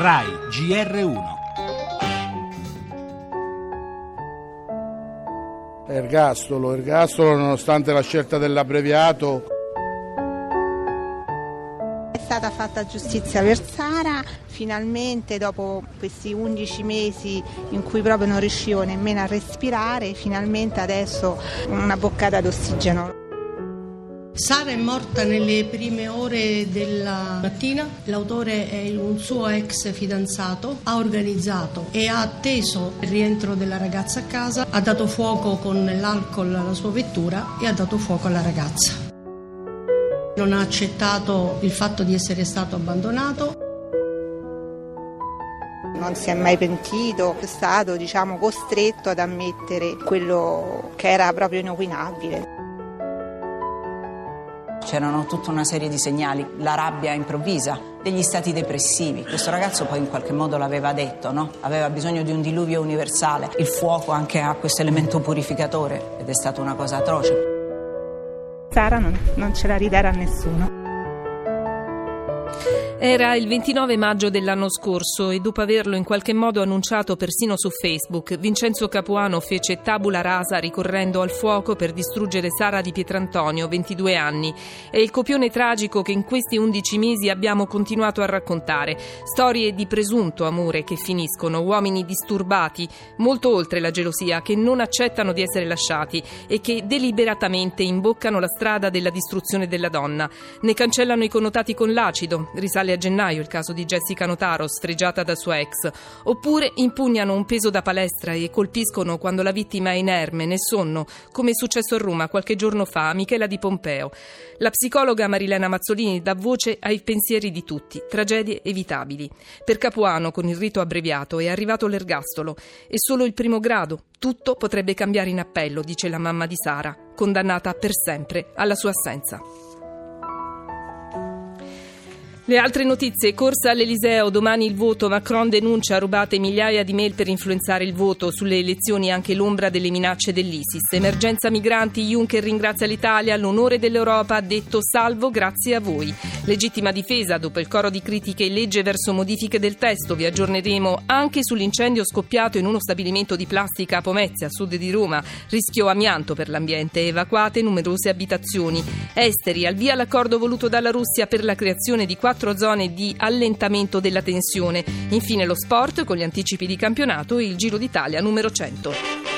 RAI GR1 Ergastolo, ergastolo nonostante la scelta dell'abbreviato. È stata fatta giustizia per Sara, finalmente dopo questi 11 mesi in cui proprio non riuscivo nemmeno a respirare, finalmente adesso una boccata d'ossigeno. Sara è morta nelle prime ore della mattina, l'autore è un suo ex fidanzato, ha organizzato e ha atteso il rientro della ragazza a casa, ha dato fuoco con l'alcol alla sua vettura e ha dato fuoco alla ragazza. Non ha accettato il fatto di essere stato abbandonato. Non si è mai pentito, è stato diciamo, costretto ad ammettere quello che era proprio inopinabile. C'erano tutta una serie di segnali, la rabbia improvvisa, degli stati depressivi. Questo ragazzo poi in qualche modo l'aveva detto, no? Aveva bisogno di un diluvio universale. Il fuoco anche ha questo elemento purificatore ed è stata una cosa atroce. Sara non, non ce la ridere a nessuno. Era il 29 maggio dell'anno scorso e dopo averlo in qualche modo annunciato persino su Facebook, Vincenzo Capuano fece tabula rasa ricorrendo al fuoco per distruggere Sara di Pietrantonio, 22 anni. È il copione tragico che in questi 11 mesi abbiamo continuato a raccontare. Storie di presunto amore che finiscono, uomini disturbati, molto oltre la gelosia, che non accettano di essere lasciati e che deliberatamente imboccano la strada della distruzione della donna. Ne cancellano i connotati con l'acido, risale a gennaio il caso di Jessica Notaro, sfregiata da sua ex, oppure impugnano un peso da palestra e colpiscono quando la vittima è inerme, nel sonno, come è successo a Roma qualche giorno fa a Michela di Pompeo. La psicologa Marilena Mazzolini dà voce ai pensieri di tutti, tragedie evitabili. Per Capuano, con il rito abbreviato, è arrivato l'ergastolo e solo il primo grado. Tutto potrebbe cambiare in appello, dice la mamma di Sara, condannata per sempre alla sua assenza. Le altre notizie, corsa all'Eliseo, domani il voto, Macron denuncia rubate migliaia di mail per influenzare il voto, sulle elezioni anche l'ombra delle minacce dell'ISIS, emergenza migranti, Juncker ringrazia l'Italia, l'onore dell'Europa ha detto salvo grazie a voi, legittima difesa, dopo il coro di critiche legge verso modifiche del testo, vi aggiorneremo anche sull'incendio scoppiato in uno stabilimento di plastica a Pomezia, a sud di Roma, rischio amianto per l'ambiente, evacuate numerose abitazioni, esteri, al via l'accordo voluto dalla Russia per la creazione di quattro zone di allentamento della tensione. Infine lo sport con gli anticipi di campionato e il Giro d'Italia numero 100.